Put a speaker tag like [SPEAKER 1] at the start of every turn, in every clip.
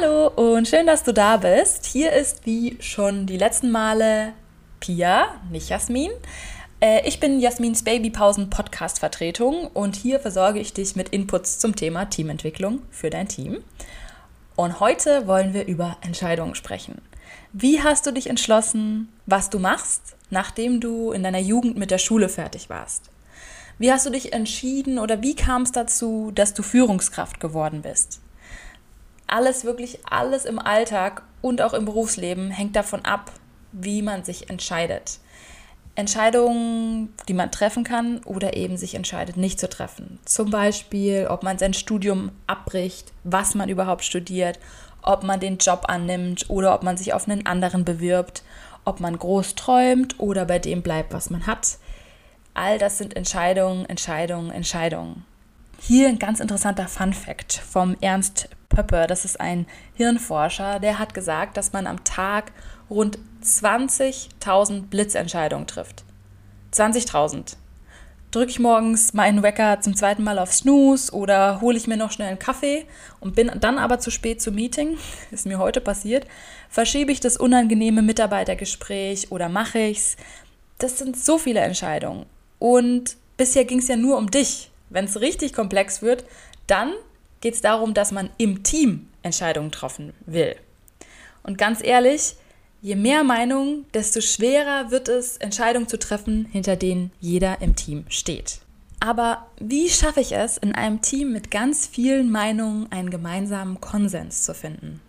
[SPEAKER 1] Hallo und schön, dass du da bist. Hier ist wie schon die letzten Male Pia, nicht Jasmin. Äh, ich bin Jasmins Babypausen Podcast Vertretung und hier versorge ich dich mit Inputs zum Thema Teamentwicklung für dein Team. Und heute wollen wir über Entscheidungen sprechen. Wie hast du dich entschlossen, was du machst, nachdem du in deiner Jugend mit der Schule fertig warst? Wie hast du dich entschieden oder wie kam es dazu, dass du Führungskraft geworden bist? Alles, wirklich alles im Alltag und auch im Berufsleben hängt davon ab, wie man sich entscheidet. Entscheidungen, die man treffen kann oder eben sich entscheidet, nicht zu treffen. Zum Beispiel, ob man sein Studium abbricht, was man überhaupt studiert, ob man den Job annimmt oder ob man sich auf einen anderen bewirbt, ob man groß träumt oder bei dem bleibt, was man hat. All das sind Entscheidungen, Entscheidungen, Entscheidungen. Hier ein ganz interessanter Fun fact vom Ernst Pöppe, das ist ein Hirnforscher, der hat gesagt, dass man am Tag rund 20.000 Blitzentscheidungen trifft. 20.000. Drücke ich morgens meinen Wecker zum zweiten Mal auf Snooze oder hole ich mir noch schnell einen Kaffee und bin dann aber zu spät zum Meeting, ist mir heute passiert, verschiebe ich das unangenehme Mitarbeitergespräch oder mache ich's. Das sind so viele Entscheidungen. Und bisher ging es ja nur um dich. Wenn es richtig komplex wird, dann geht es darum, dass man im Team Entscheidungen treffen will. Und ganz ehrlich, je mehr Meinung, desto schwerer wird es, Entscheidungen zu treffen, hinter denen jeder im Team steht. Aber wie schaffe ich es, in einem Team mit ganz vielen Meinungen einen gemeinsamen Konsens zu finden?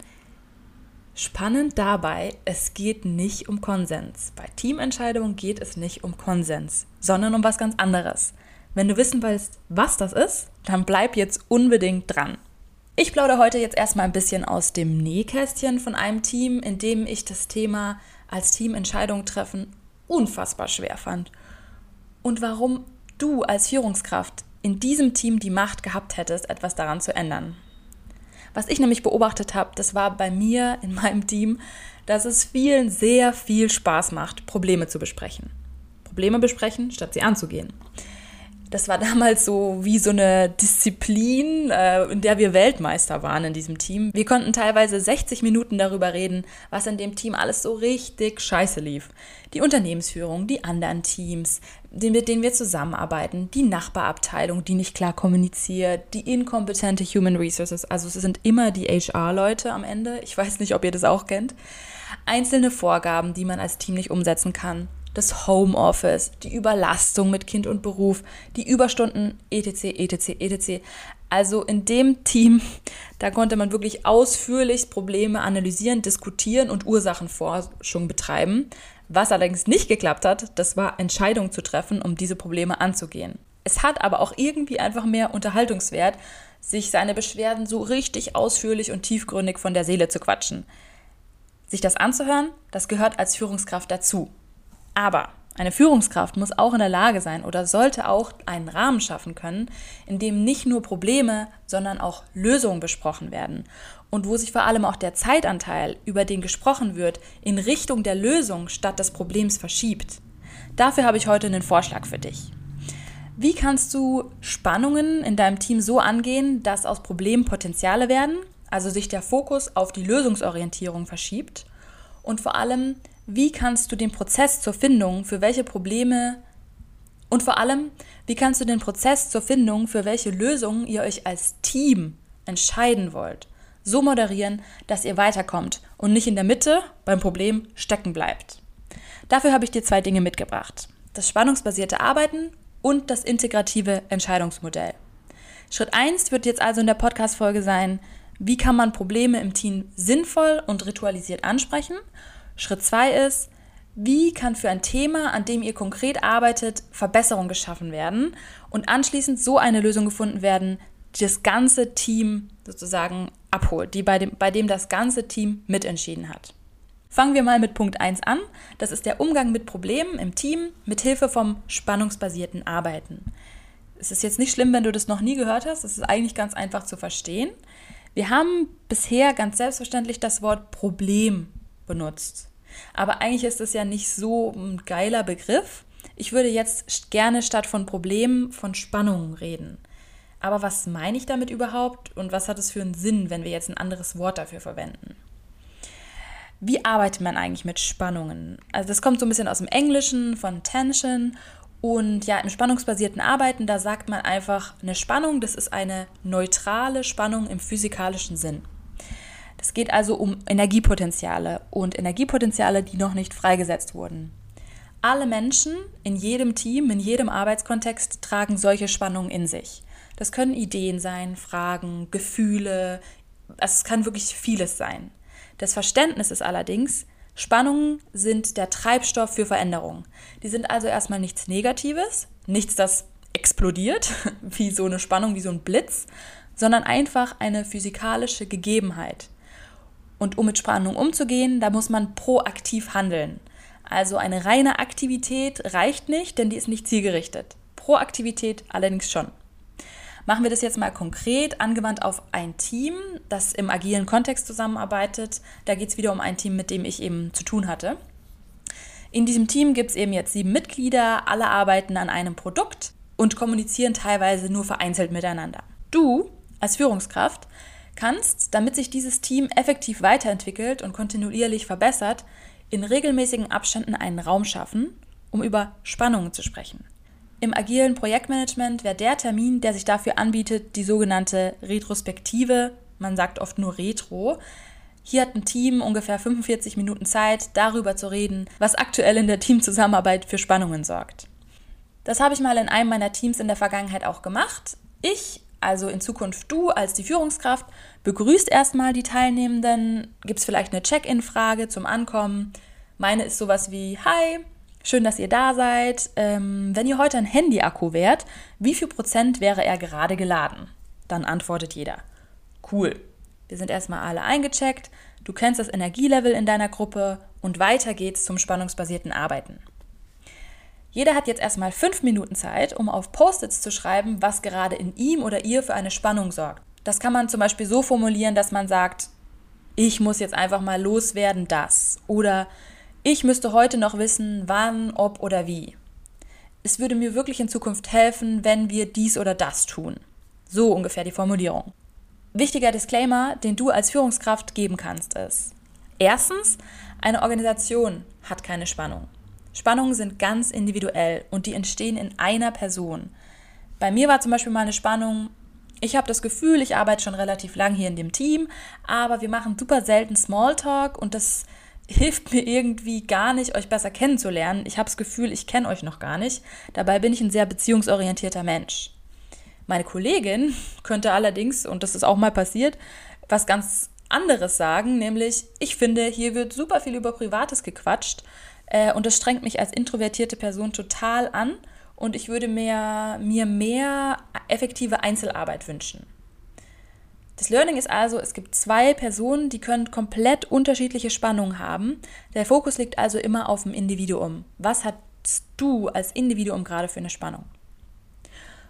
[SPEAKER 1] Spannend dabei, es geht nicht um Konsens. Bei Teamentscheidungen geht es nicht um Konsens, sondern um was ganz anderes. Wenn du wissen willst, was das ist, dann bleib jetzt unbedingt dran. Ich plaudere heute jetzt erstmal ein bisschen aus dem Nähkästchen von einem Team, in dem ich das Thema als Team Entscheidungen treffen unfassbar schwer fand. Und warum du als Führungskraft in diesem Team die Macht gehabt hättest, etwas daran zu ändern. Was ich nämlich beobachtet habe, das war bei mir in meinem Team, dass es vielen sehr viel Spaß macht, Probleme zu besprechen. Probleme besprechen, statt sie anzugehen das war damals so wie so eine Disziplin, äh, in der wir Weltmeister waren in diesem Team. Wir konnten teilweise 60 Minuten darüber reden, was in dem Team alles so richtig scheiße lief. Die Unternehmensführung, die anderen Teams, mit denen wir zusammenarbeiten, die Nachbarabteilung, die nicht klar kommuniziert, die inkompetente Human Resources, also es sind immer die HR-Leute am Ende. Ich weiß nicht, ob ihr das auch kennt. Einzelne Vorgaben, die man als Team nicht umsetzen kann das Homeoffice, die Überlastung mit Kind und Beruf, die Überstunden, etc., etc., etc. Also in dem Team, da konnte man wirklich ausführlich Probleme analysieren, diskutieren und Ursachenforschung betreiben. Was allerdings nicht geklappt hat, das war Entscheidungen zu treffen, um diese Probleme anzugehen. Es hat aber auch irgendwie einfach mehr Unterhaltungswert, sich seine Beschwerden so richtig ausführlich und tiefgründig von der Seele zu quatschen. Sich das anzuhören, das gehört als Führungskraft dazu. Aber eine Führungskraft muss auch in der Lage sein oder sollte auch einen Rahmen schaffen können, in dem nicht nur Probleme, sondern auch Lösungen besprochen werden und wo sich vor allem auch der Zeitanteil, über den gesprochen wird, in Richtung der Lösung statt des Problems verschiebt. Dafür habe ich heute einen Vorschlag für dich. Wie kannst du Spannungen in deinem Team so angehen, dass aus Problemen Potenziale werden, also sich der Fokus auf die Lösungsorientierung verschiebt und vor allem, wie kannst du den Prozess zur Findung für welche Probleme und vor allem, wie kannst du den Prozess zur Findung für welche Lösungen ihr euch als Team entscheiden wollt, so moderieren, dass ihr weiterkommt und nicht in der Mitte beim Problem stecken bleibt. Dafür habe ich dir zwei Dinge mitgebracht. Das spannungsbasierte Arbeiten und das integrative Entscheidungsmodell. Schritt 1 wird jetzt also in der Podcast-Folge sein, wie kann man Probleme im Team sinnvoll und ritualisiert ansprechen Schritt zwei ist, wie kann für ein Thema, an dem ihr konkret arbeitet, Verbesserung geschaffen werden und anschließend so eine Lösung gefunden werden, das ganze Team sozusagen abholt, die bei, dem, bei dem das ganze Team mitentschieden hat. Fangen wir mal mit Punkt 1 an. Das ist der Umgang mit Problemen im Team mit Hilfe vom spannungsbasierten Arbeiten. Es ist jetzt nicht schlimm, wenn du das noch nie gehört hast. Es ist eigentlich ganz einfach zu verstehen. Wir haben bisher ganz selbstverständlich das Wort Problem benutzt. Aber eigentlich ist es ja nicht so ein geiler Begriff. Ich würde jetzt gerne statt von Problemen von Spannungen reden. Aber was meine ich damit überhaupt und was hat es für einen Sinn, wenn wir jetzt ein anderes Wort dafür verwenden? Wie arbeitet man eigentlich mit Spannungen? Also das kommt so ein bisschen aus dem Englischen von Tension und ja, im spannungsbasierten Arbeiten, da sagt man einfach, eine Spannung, das ist eine neutrale Spannung im physikalischen Sinn. Es geht also um Energiepotenziale und Energiepotenziale, die noch nicht freigesetzt wurden. Alle Menschen in jedem Team, in jedem Arbeitskontext tragen solche Spannungen in sich. Das können Ideen sein, Fragen, Gefühle, also es kann wirklich vieles sein. Das Verständnis ist allerdings, Spannungen sind der Treibstoff für Veränderung. Die sind also erstmal nichts Negatives, nichts, das explodiert, wie so eine Spannung, wie so ein Blitz, sondern einfach eine physikalische Gegebenheit. Und um mit Spannung umzugehen, da muss man proaktiv handeln. Also eine reine Aktivität reicht nicht, denn die ist nicht zielgerichtet. Proaktivität allerdings schon. Machen wir das jetzt mal konkret, angewandt auf ein Team, das im agilen Kontext zusammenarbeitet. Da geht es wieder um ein Team, mit dem ich eben zu tun hatte. In diesem Team gibt es eben jetzt sieben Mitglieder, alle arbeiten an einem Produkt und kommunizieren teilweise nur vereinzelt miteinander. Du als Führungskraft kannst, damit sich dieses Team effektiv weiterentwickelt und kontinuierlich verbessert, in regelmäßigen Abständen einen Raum schaffen, um über Spannungen zu sprechen. Im agilen Projektmanagement wäre der Termin, der sich dafür anbietet, die sogenannte Retrospektive. Man sagt oft nur Retro. Hier hat ein Team ungefähr 45 Minuten Zeit, darüber zu reden, was aktuell in der Teamzusammenarbeit für Spannungen sorgt. Das habe ich mal in einem meiner Teams in der Vergangenheit auch gemacht. Ich also in Zukunft du als die Führungskraft begrüßt erstmal die Teilnehmenden, gibt es vielleicht eine Check-in-Frage zum Ankommen. Meine ist sowas wie, hi, schön, dass ihr da seid. Ähm, wenn ihr heute ein Handy-Akku wärt, wie viel Prozent wäre er gerade geladen? Dann antwortet jeder, cool. Wir sind erstmal alle eingecheckt, du kennst das Energielevel in deiner Gruppe und weiter geht's zum spannungsbasierten Arbeiten. Jeder hat jetzt erstmal fünf Minuten Zeit, um auf Post-its zu schreiben, was gerade in ihm oder ihr für eine Spannung sorgt. Das kann man zum Beispiel so formulieren, dass man sagt, ich muss jetzt einfach mal loswerden, das. Oder ich müsste heute noch wissen, wann, ob oder wie. Es würde mir wirklich in Zukunft helfen, wenn wir dies oder das tun. So ungefähr die Formulierung. Wichtiger Disclaimer, den du als Führungskraft geben kannst, ist. Erstens, eine Organisation hat keine Spannung. Spannungen sind ganz individuell und die entstehen in einer Person. Bei mir war zum Beispiel mal eine Spannung, ich habe das Gefühl, ich arbeite schon relativ lang hier in dem Team, aber wir machen super selten Smalltalk und das hilft mir irgendwie gar nicht, euch besser kennenzulernen. Ich habe das Gefühl, ich kenne euch noch gar nicht. Dabei bin ich ein sehr beziehungsorientierter Mensch. Meine Kollegin könnte allerdings, und das ist auch mal passiert, was ganz anderes sagen, nämlich ich finde, hier wird super viel über Privates gequatscht äh, und das strengt mich als introvertierte Person total an und ich würde mir, mir mehr effektive Einzelarbeit wünschen. Das Learning ist also, es gibt zwei Personen, die können komplett unterschiedliche Spannungen haben. Der Fokus liegt also immer auf dem Individuum. Was hast du als Individuum gerade für eine Spannung?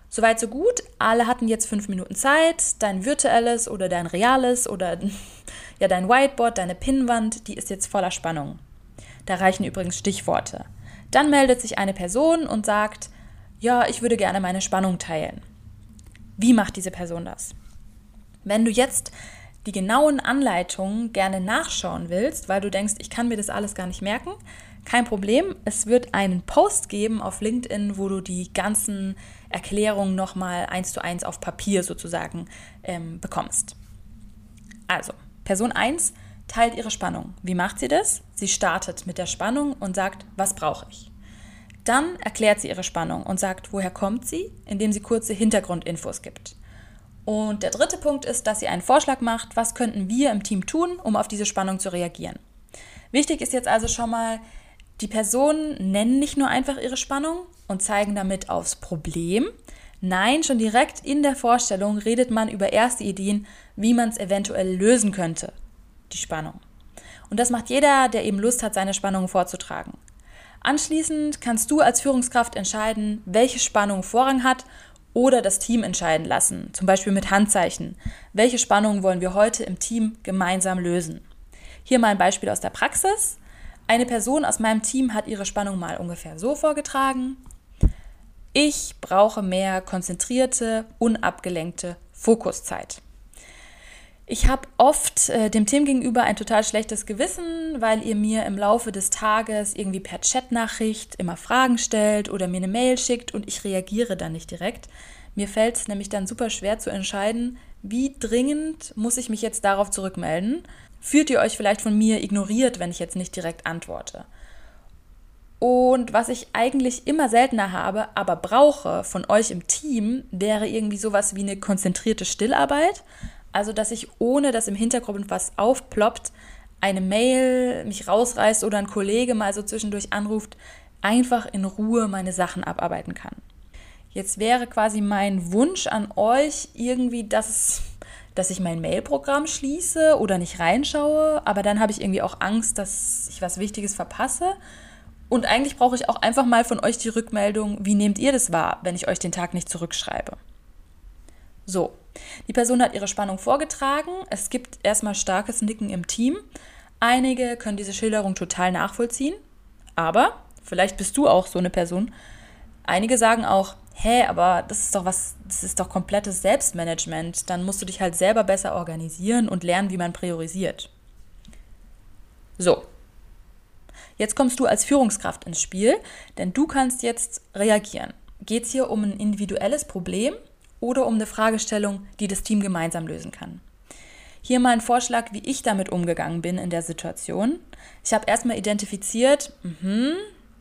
[SPEAKER 1] Soweit so gut. Alle hatten jetzt fünf Minuten Zeit. Dein virtuelles oder dein reales oder ja dein Whiteboard, deine Pinnwand, die ist jetzt voller Spannung. Da reichen übrigens Stichworte. Dann meldet sich eine Person und sagt, ja, ich würde gerne meine Spannung teilen. Wie macht diese Person das? Wenn du jetzt die genauen Anleitungen gerne nachschauen willst, weil du denkst, ich kann mir das alles gar nicht merken, kein Problem. Es wird einen Post geben auf LinkedIn, wo du die ganzen Erklärungen nochmal eins zu eins auf Papier sozusagen ähm, bekommst. Also, Person 1 teilt ihre Spannung. Wie macht sie das? Sie startet mit der Spannung und sagt, was brauche ich? Dann erklärt sie ihre Spannung und sagt, woher kommt sie, indem sie kurze Hintergrundinfos gibt. Und der dritte Punkt ist, dass sie einen Vorschlag macht, was könnten wir im Team tun, um auf diese Spannung zu reagieren. Wichtig ist jetzt also schon mal, die Personen nennen nicht nur einfach ihre Spannung und zeigen damit aufs Problem. Nein, schon direkt in der Vorstellung redet man über erste Ideen, wie man es eventuell lösen könnte, die Spannung. Und das macht jeder, der eben Lust hat, seine Spannungen vorzutragen. Anschließend kannst du als Führungskraft entscheiden, welche Spannung Vorrang hat oder das Team entscheiden lassen, zum Beispiel mit Handzeichen. Welche Spannungen wollen wir heute im Team gemeinsam lösen? Hier mal ein Beispiel aus der Praxis. Eine Person aus meinem Team hat ihre Spannung mal ungefähr so vorgetragen. Ich brauche mehr konzentrierte, unabgelenkte Fokuszeit. Ich habe oft äh, dem Team gegenüber ein total schlechtes Gewissen, weil ihr mir im Laufe des Tages irgendwie per Chatnachricht immer Fragen stellt oder mir eine Mail schickt und ich reagiere dann nicht direkt. Mir fällt es nämlich dann super schwer zu entscheiden, wie dringend muss ich mich jetzt darauf zurückmelden. Fühlt ihr euch vielleicht von mir ignoriert, wenn ich jetzt nicht direkt antworte? Und was ich eigentlich immer seltener habe, aber brauche von euch im Team, wäre irgendwie sowas wie eine konzentrierte Stillarbeit. Also, dass ich ohne dass im Hintergrund was aufploppt, eine Mail mich rausreißt oder ein Kollege mal so zwischendurch anruft, einfach in Ruhe meine Sachen abarbeiten kann. Jetzt wäre quasi mein Wunsch an euch irgendwie, dass, dass ich mein Mailprogramm schließe oder nicht reinschaue, aber dann habe ich irgendwie auch Angst, dass ich was Wichtiges verpasse. Und eigentlich brauche ich auch einfach mal von euch die Rückmeldung, wie nehmt ihr das wahr, wenn ich euch den Tag nicht zurückschreibe. So, die Person hat ihre Spannung vorgetragen. Es gibt erstmal starkes Nicken im Team. Einige können diese Schilderung total nachvollziehen, aber vielleicht bist du auch so eine Person. Einige sagen auch, hä, aber das ist doch was, das ist doch komplettes Selbstmanagement. Dann musst du dich halt selber besser organisieren und lernen, wie man priorisiert. So. Jetzt kommst du als Führungskraft ins Spiel, denn du kannst jetzt reagieren. Geht es hier um ein individuelles Problem oder um eine Fragestellung, die das Team gemeinsam lösen kann. Hier mal ein Vorschlag, wie ich damit umgegangen bin in der Situation. Ich habe erstmal identifiziert, mh,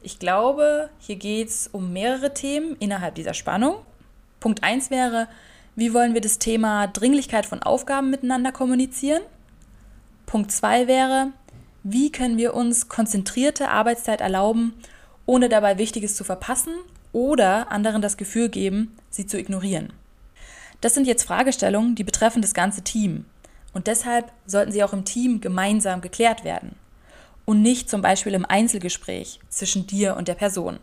[SPEAKER 1] ich glaube, hier geht es um mehrere Themen innerhalb dieser Spannung. Punkt 1 wäre, wie wollen wir das Thema Dringlichkeit von Aufgaben miteinander kommunizieren? Punkt 2 wäre, wie können wir uns konzentrierte Arbeitszeit erlauben, ohne dabei Wichtiges zu verpassen oder anderen das Gefühl geben, sie zu ignorieren? Das sind jetzt Fragestellungen, die betreffen das ganze Team. Und deshalb sollten sie auch im Team gemeinsam geklärt werden. Und nicht zum Beispiel im Einzelgespräch zwischen dir und der Person.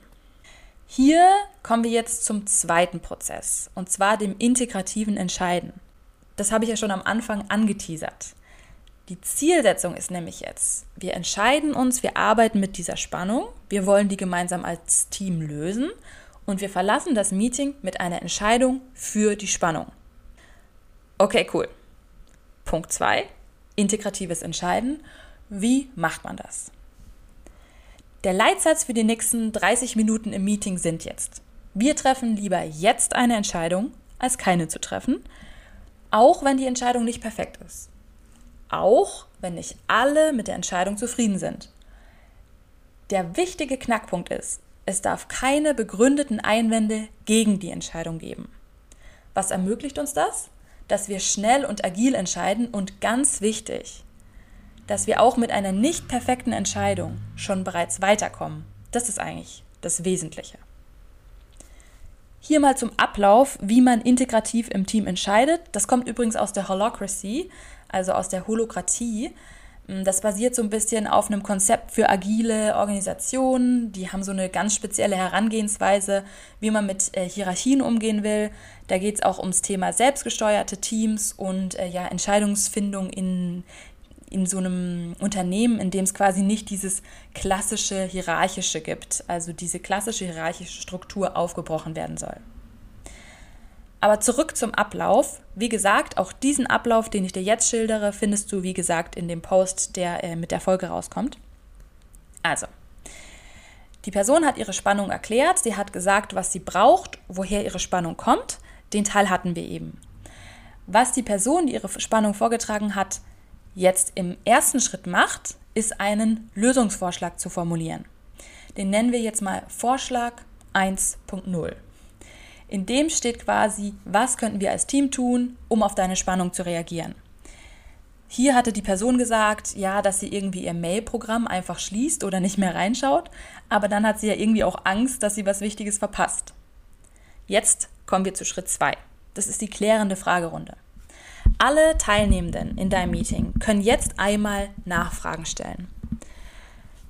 [SPEAKER 1] Hier kommen wir jetzt zum zweiten Prozess, und zwar dem integrativen Entscheiden. Das habe ich ja schon am Anfang angeteasert. Die Zielsetzung ist nämlich jetzt, wir entscheiden uns, wir arbeiten mit dieser Spannung, wir wollen die gemeinsam als Team lösen und wir verlassen das Meeting mit einer Entscheidung für die Spannung. Okay, cool. Punkt 2. Integratives Entscheiden. Wie macht man das? Der Leitsatz für die nächsten 30 Minuten im Meeting sind jetzt. Wir treffen lieber jetzt eine Entscheidung, als keine zu treffen, auch wenn die Entscheidung nicht perfekt ist. Auch wenn nicht alle mit der Entscheidung zufrieden sind. Der wichtige Knackpunkt ist, es darf keine begründeten Einwände gegen die Entscheidung geben. Was ermöglicht uns das? Dass wir schnell und agil entscheiden und ganz wichtig, dass wir auch mit einer nicht perfekten Entscheidung schon bereits weiterkommen. Das ist eigentlich das Wesentliche. Hier mal zum Ablauf, wie man integrativ im Team entscheidet. Das kommt übrigens aus der Holocracy, also aus der Holokratie. Mm, das basiert so ein bisschen auf einem Konzept für agile Organisationen. Die haben so eine ganz spezielle Herangehensweise, wie man mit äh, Hierarchien umgehen will. Da geht es auch ums Thema selbstgesteuerte Teams und äh, ja, Entscheidungsfindung in, in so einem Unternehmen, in dem es quasi nicht dieses klassische Hierarchische gibt, also diese klassische hierarchische Struktur aufgebrochen werden soll. Aber zurück zum Ablauf. Wie gesagt, auch diesen Ablauf, den ich dir jetzt schildere, findest du, wie gesagt, in dem Post, der äh, mit der Folge rauskommt. Also, die Person hat ihre Spannung erklärt, sie hat gesagt, was sie braucht, woher ihre Spannung kommt. Den Teil hatten wir eben. Was die Person, die ihre Spannung vorgetragen hat, jetzt im ersten Schritt macht, ist einen Lösungsvorschlag zu formulieren. Den nennen wir jetzt mal Vorschlag 1.0. In dem steht quasi, was könnten wir als Team tun, um auf deine Spannung zu reagieren. Hier hatte die Person gesagt, ja, dass sie irgendwie ihr Mail-Programm einfach schließt oder nicht mehr reinschaut, aber dann hat sie ja irgendwie auch Angst, dass sie was Wichtiges verpasst. Jetzt kommen wir zu Schritt 2. Das ist die klärende Fragerunde. Alle Teilnehmenden in deinem Meeting können jetzt einmal Nachfragen stellen.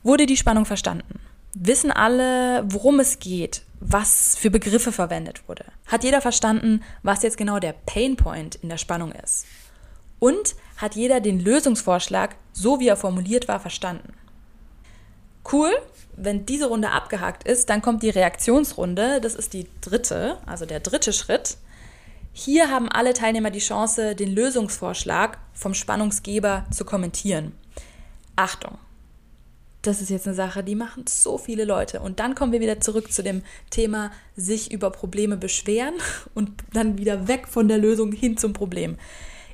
[SPEAKER 1] Wurde die Spannung verstanden? Wissen alle, worum es geht? Was für Begriffe verwendet wurde? Hat jeder verstanden, was jetzt genau der Painpoint in der Spannung ist? Und hat jeder den Lösungsvorschlag, so wie er formuliert war, verstanden? Cool, wenn diese Runde abgehakt ist, dann kommt die Reaktionsrunde. Das ist die dritte, also der dritte Schritt. Hier haben alle Teilnehmer die Chance, den Lösungsvorschlag vom Spannungsgeber zu kommentieren. Achtung, das ist jetzt eine Sache, die machen so viele Leute. Und dann kommen wir wieder zurück zu dem Thema, sich über Probleme beschweren und dann wieder weg von der Lösung hin zum Problem.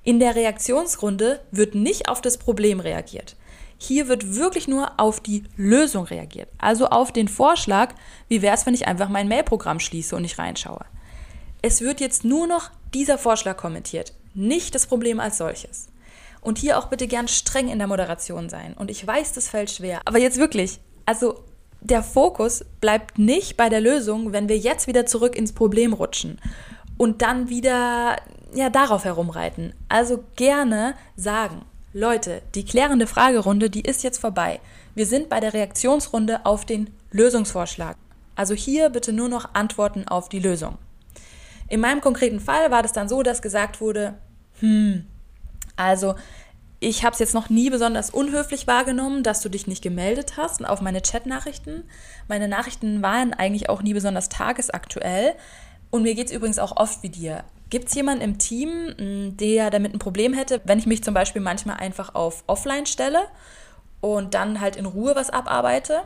[SPEAKER 1] In der Reaktionsrunde wird nicht auf das Problem reagiert. Hier wird wirklich nur auf die Lösung reagiert. Also auf den Vorschlag, wie wäre es, wenn ich einfach mein Mailprogramm schließe und nicht reinschaue. Es wird jetzt nur noch dieser Vorschlag kommentiert, nicht das Problem als solches. Und hier auch bitte gern streng in der Moderation sein. Und ich weiß, das fällt schwer. Aber jetzt wirklich, also der Fokus bleibt nicht bei der Lösung, wenn wir jetzt wieder zurück ins Problem rutschen und dann wieder ja darauf herumreiten. Also gerne sagen, Leute, die klärende Fragerunde, die ist jetzt vorbei. Wir sind bei der Reaktionsrunde auf den Lösungsvorschlag. Also hier bitte nur noch Antworten auf die Lösung. In meinem konkreten Fall war das dann so, dass gesagt wurde, hm, also ich habe es jetzt noch nie besonders unhöflich wahrgenommen, dass du dich nicht gemeldet hast auf meine Chatnachrichten. Meine Nachrichten waren eigentlich auch nie besonders tagesaktuell. Und mir geht es übrigens auch oft wie dir. Gibt es jemanden im Team, hm, der damit ein Problem hätte, wenn ich mich zum Beispiel manchmal einfach auf Offline stelle und dann halt in Ruhe was abarbeite?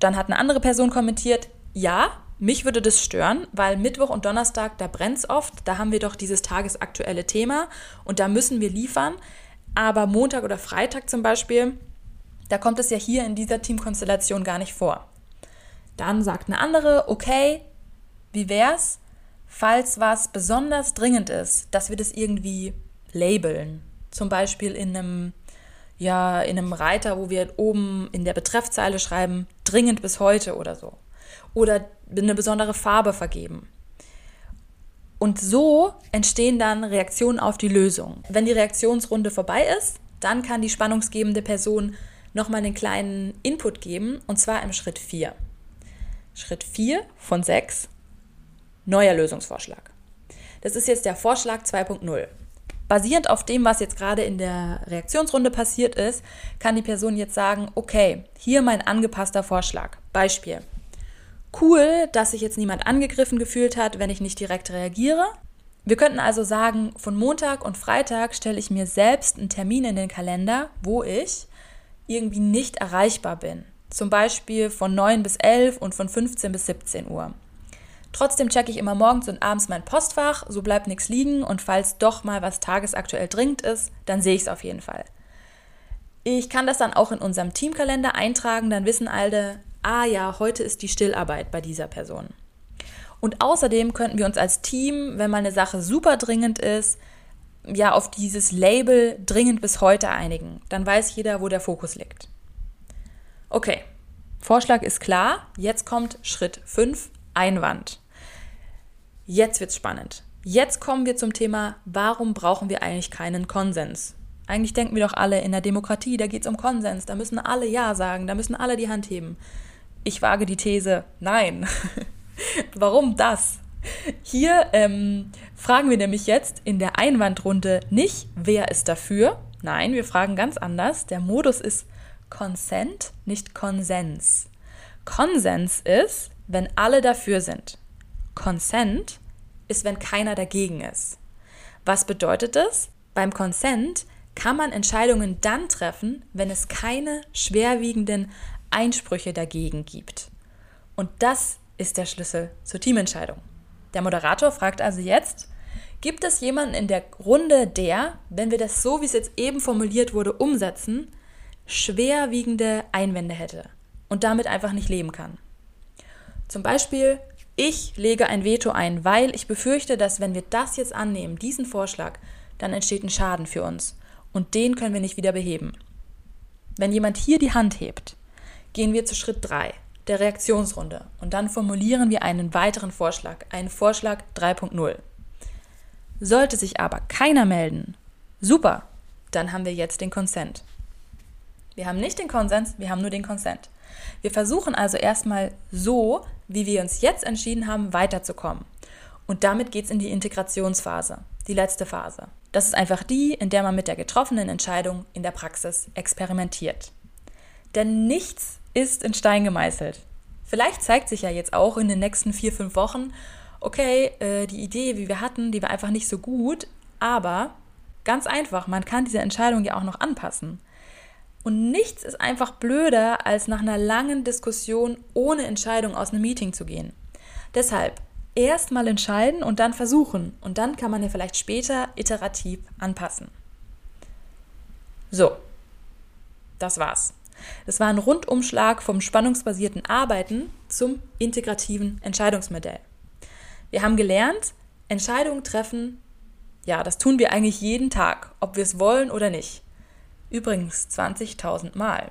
[SPEAKER 1] Dann hat eine andere Person kommentiert, ja, mich würde das stören, weil Mittwoch und Donnerstag, da brennt es oft, da haben wir doch dieses tagesaktuelle Thema und da müssen wir liefern. Aber Montag oder Freitag zum Beispiel, da kommt es ja hier in dieser Teamkonstellation gar nicht vor. Dann sagt eine andere, okay, wie wär's, falls was besonders dringend ist, dass wir das irgendwie labeln. Zum Beispiel in einem, ja, in einem Reiter, wo wir oben in der Betreffzeile schreiben, dringend bis heute oder so oder eine besondere Farbe vergeben. Und so entstehen dann Reaktionen auf die Lösung. Wenn die Reaktionsrunde vorbei ist, dann kann die spannungsgebende Person nochmal einen kleinen Input geben, und zwar im Schritt 4. Schritt 4 von 6, neuer Lösungsvorschlag. Das ist jetzt der Vorschlag 2.0. Basierend auf dem, was jetzt gerade in der Reaktionsrunde passiert ist, kann die Person jetzt sagen, okay, hier mein angepasster Vorschlag. Beispiel cool, dass sich jetzt niemand angegriffen gefühlt hat, wenn ich nicht direkt reagiere. Wir könnten also sagen, von Montag und Freitag stelle ich mir selbst einen Termin in den Kalender, wo ich irgendwie nicht erreichbar bin. Zum Beispiel von 9 bis 11 und von 15 bis 17 Uhr. Trotzdem checke ich immer morgens und abends mein Postfach, so bleibt nichts liegen und falls doch mal was tagesaktuell dringend ist, dann sehe ich es auf jeden Fall. Ich kann das dann auch in unserem Teamkalender eintragen, dann wissen alle, ah ja, heute ist die Stillarbeit bei dieser Person. Und außerdem könnten wir uns als Team, wenn mal eine Sache super dringend ist, ja auf dieses Label dringend bis heute einigen. Dann weiß jeder, wo der Fokus liegt. Okay, Vorschlag ist klar. Jetzt kommt Schritt 5, Einwand. Jetzt wird's spannend. Jetzt kommen wir zum Thema, warum brauchen wir eigentlich keinen Konsens? Eigentlich denken wir doch alle in der Demokratie, da geht es um Konsens, da müssen alle Ja sagen, da müssen alle die Hand heben. Ich wage die These, nein. Warum das? Hier ähm, fragen wir nämlich jetzt in der Einwandrunde nicht, wer ist dafür. Nein, wir fragen ganz anders. Der Modus ist Consent, nicht Konsens. Konsens ist, wenn alle dafür sind. Consent ist, wenn keiner dagegen ist. Was bedeutet das? Beim Consent kann man Entscheidungen dann treffen, wenn es keine schwerwiegenden Einsprüche dagegen gibt. Und das ist der Schlüssel zur Teamentscheidung. Der Moderator fragt also jetzt, gibt es jemanden in der Runde, der, wenn wir das so, wie es jetzt eben formuliert wurde, umsetzen, schwerwiegende Einwände hätte und damit einfach nicht leben kann? Zum Beispiel, ich lege ein Veto ein, weil ich befürchte, dass wenn wir das jetzt annehmen, diesen Vorschlag, dann entsteht ein Schaden für uns und den können wir nicht wieder beheben. Wenn jemand hier die Hand hebt, gehen wir zu Schritt 3. der Reaktionsrunde und dann formulieren wir einen weiteren Vorschlag, einen Vorschlag 3.0. Sollte sich aber keiner melden, super, dann haben wir jetzt den Consent. Wir haben nicht den Konsens, wir haben nur den Consent. Wir versuchen also erstmal so, wie wir uns jetzt entschieden haben, weiterzukommen. Und damit geht es in die Integrationsphase, die letzte Phase. Das ist einfach die, in der man mit der getroffenen Entscheidung in der Praxis experimentiert. Denn nichts ist in Stein gemeißelt. Vielleicht zeigt sich ja jetzt auch in den nächsten vier, fünf Wochen, okay, äh, die Idee, wie wir hatten, die war einfach nicht so gut, aber ganz einfach, man kann diese Entscheidung ja auch noch anpassen. Und nichts ist einfach blöder, als nach einer langen Diskussion ohne Entscheidung aus einem Meeting zu gehen. Deshalb erst mal entscheiden und dann versuchen. Und dann kann man ja vielleicht später iterativ anpassen. So, das war's. Das war ein Rundumschlag vom spannungsbasierten Arbeiten zum integrativen Entscheidungsmodell. Wir haben gelernt, Entscheidungen treffen, ja, das tun wir eigentlich jeden Tag, ob wir es wollen oder nicht. Übrigens 20.000 Mal.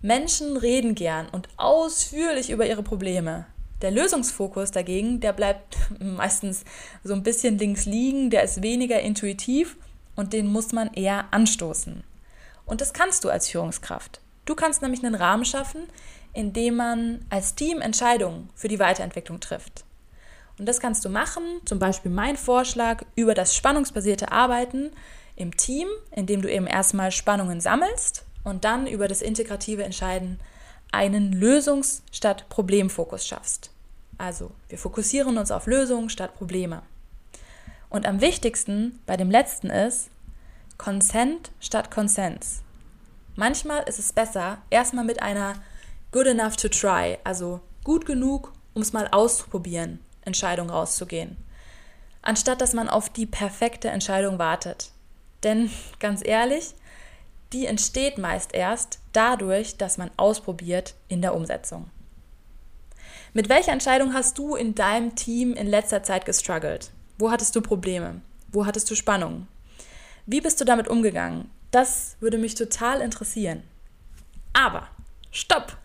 [SPEAKER 1] Menschen reden gern und ausführlich über ihre Probleme. Der Lösungsfokus dagegen, der bleibt meistens so ein bisschen links liegen, der ist weniger intuitiv und den muss man eher anstoßen. Und das kannst du als Führungskraft. Du kannst nämlich einen Rahmen schaffen, in dem man als Team Entscheidungen für die Weiterentwicklung trifft. Und das kannst du machen, zum Beispiel mein Vorschlag über das spannungsbasierte Arbeiten im Team, indem du eben erstmal Spannungen sammelst und dann über das integrative Entscheiden einen Lösungs- statt Problemfokus schaffst. Also, wir fokussieren uns auf Lösungen statt Probleme. Und am wichtigsten bei dem letzten ist Consent statt Konsens. Manchmal ist es besser, erstmal mit einer good enough to try, also gut genug, um es mal auszuprobieren, Entscheidung rauszugehen. Anstatt dass man auf die perfekte Entscheidung wartet. Denn ganz ehrlich, die entsteht meist erst dadurch, dass man ausprobiert in der Umsetzung. Mit welcher Entscheidung hast du in deinem Team in letzter Zeit gestruggelt? Wo hattest du Probleme? Wo hattest du Spannungen? Wie bist du damit umgegangen? Das würde mich total interessieren. Aber, stopp!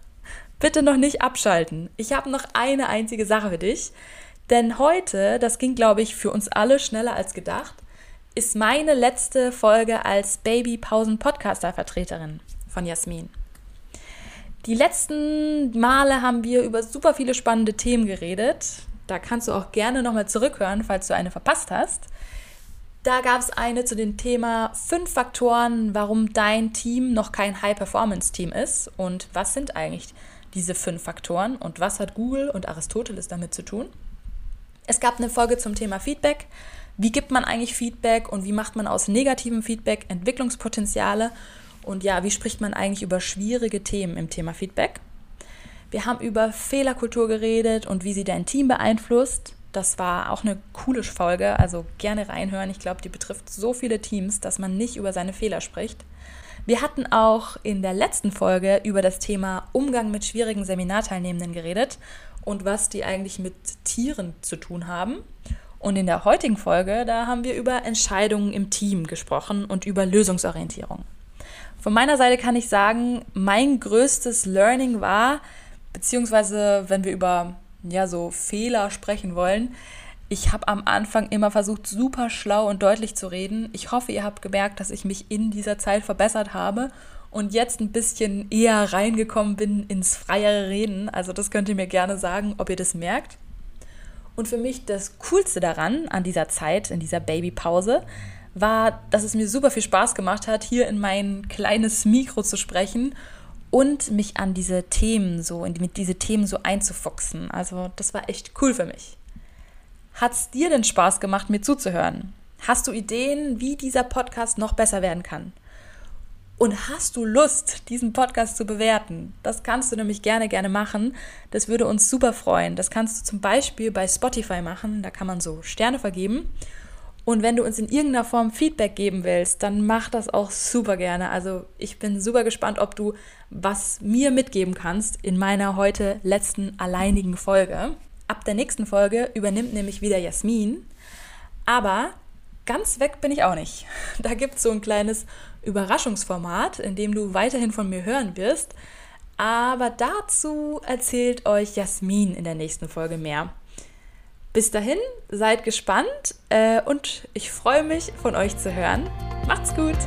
[SPEAKER 1] Bitte noch nicht abschalten. Ich habe noch eine einzige Sache für dich. Denn heute, das ging, glaube ich, für uns alle schneller als gedacht, ist meine letzte Folge als Baby-Pausen-Podcaster-Vertreterin von Jasmin. Die letzten Male haben wir über super viele spannende Themen geredet. Da kannst du auch gerne nochmal zurückhören, falls du eine verpasst hast. Da gab es eine zu dem Thema fünf Faktoren, warum dein Team noch kein High-Performance-Team ist und was sind eigentlich diese fünf Faktoren und was hat Google und Aristoteles damit zu tun. Es gab eine Folge zum Thema Feedback wie gibt man eigentlich Feedback und wie macht man aus negativem Feedback Entwicklungspotenziale und ja, wie spricht man eigentlich über schwierige Themen im Thema Feedback. Wir haben über Fehlerkultur geredet und wie sie dein Team beeinflusst. Das war auch eine coole Folge, also gerne reinhören. Ich glaube, die betrifft so viele Teams, dass man nicht über seine Fehler spricht. Wir hatten auch in der letzten Folge über das Thema Umgang mit schwierigen Seminarteilnehmenden geredet und was die eigentlich mit Tieren zu tun haben. Und in der heutigen Folge, da haben wir über Entscheidungen im Team gesprochen und über Lösungsorientierung. Von meiner Seite kann ich sagen, mein größtes Learning war, beziehungsweise wenn wir über ja so Fehler sprechen wollen, ich habe am Anfang immer versucht, super schlau und deutlich zu reden. Ich hoffe, ihr habt gemerkt, dass ich mich in dieser Zeit verbessert habe und jetzt ein bisschen eher reingekommen bin ins freiere Reden. Also das könnt ihr mir gerne sagen, ob ihr das merkt. Und für mich das Coolste daran, an dieser Zeit, in dieser Babypause, war, dass es mir super viel Spaß gemacht hat, hier in mein kleines Mikro zu sprechen und mich an diese Themen so, mit diese Themen so einzufuchsen. Also das war echt cool für mich. Hat es dir denn Spaß gemacht, mir zuzuhören? Hast du Ideen, wie dieser Podcast noch besser werden kann? Und hast du Lust, diesen Podcast zu bewerten? Das kannst du nämlich gerne, gerne machen. Das würde uns super freuen. Das kannst du zum Beispiel bei Spotify machen. Da kann man so Sterne vergeben. Und wenn du uns in irgendeiner Form Feedback geben willst, dann mach das auch super gerne. Also ich bin super gespannt, ob du was mir mitgeben kannst in meiner heute letzten alleinigen Folge. Ab der nächsten Folge übernimmt nämlich wieder Jasmin. Aber ganz weg bin ich auch nicht. Da gibt es so ein kleines Überraschungsformat, in dem du weiterhin von mir hören wirst. Aber dazu erzählt euch Jasmin in der nächsten Folge mehr. Bis dahin, seid gespannt äh, und ich freue mich, von euch zu hören. Macht's gut!